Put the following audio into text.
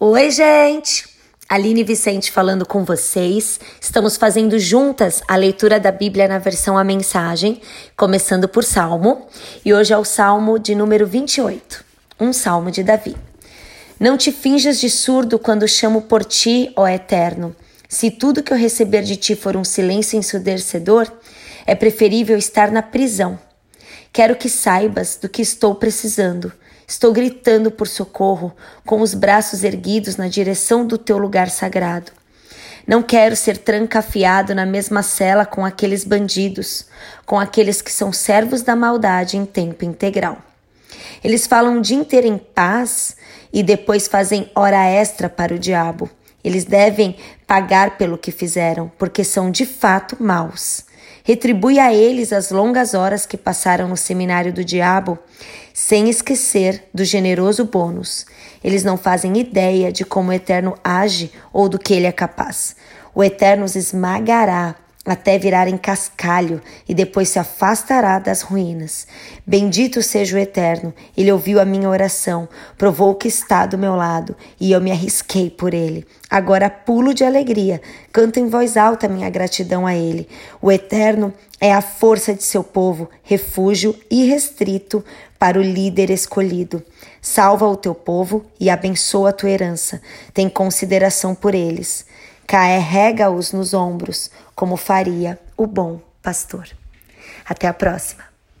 Oi, gente! Aline Vicente falando com vocês. Estamos fazendo juntas a leitura da Bíblia na versão A Mensagem, começando por Salmo, e hoje é o Salmo de número 28, um salmo de Davi. Não te finjas de surdo quando chamo por ti, ó Eterno. Se tudo que eu receber de ti for um silêncio ensurdecedor, é preferível estar na prisão. Quero que saibas do que estou precisando Estou gritando por socorro, com os braços erguidos na direção do teu lugar sagrado. Não quero ser trancafiado na mesma cela com aqueles bandidos, com aqueles que são servos da maldade em tempo integral. Eles falam o dia inteiro em paz e depois fazem hora extra para o diabo. Eles devem pagar pelo que fizeram, porque são de fato maus. Retribui a eles as longas horas que passaram no seminário do diabo, sem esquecer do generoso bônus. Eles não fazem ideia de como o Eterno age ou do que ele é capaz. O Eterno os esmagará até virar em cascalho e depois se afastará das ruínas. Bendito seja o Eterno, ele ouviu a minha oração, provou que está do meu lado e eu me arrisquei por ele. Agora pulo de alegria, canto em voz alta minha gratidão a ele. O Eterno é a força de seu povo, refúgio irrestrito para o líder escolhido. Salva o teu povo e abençoa a tua herança. Tem consideração por eles. Carrega-os nos ombros, como faria o bom pastor. Até a próxima!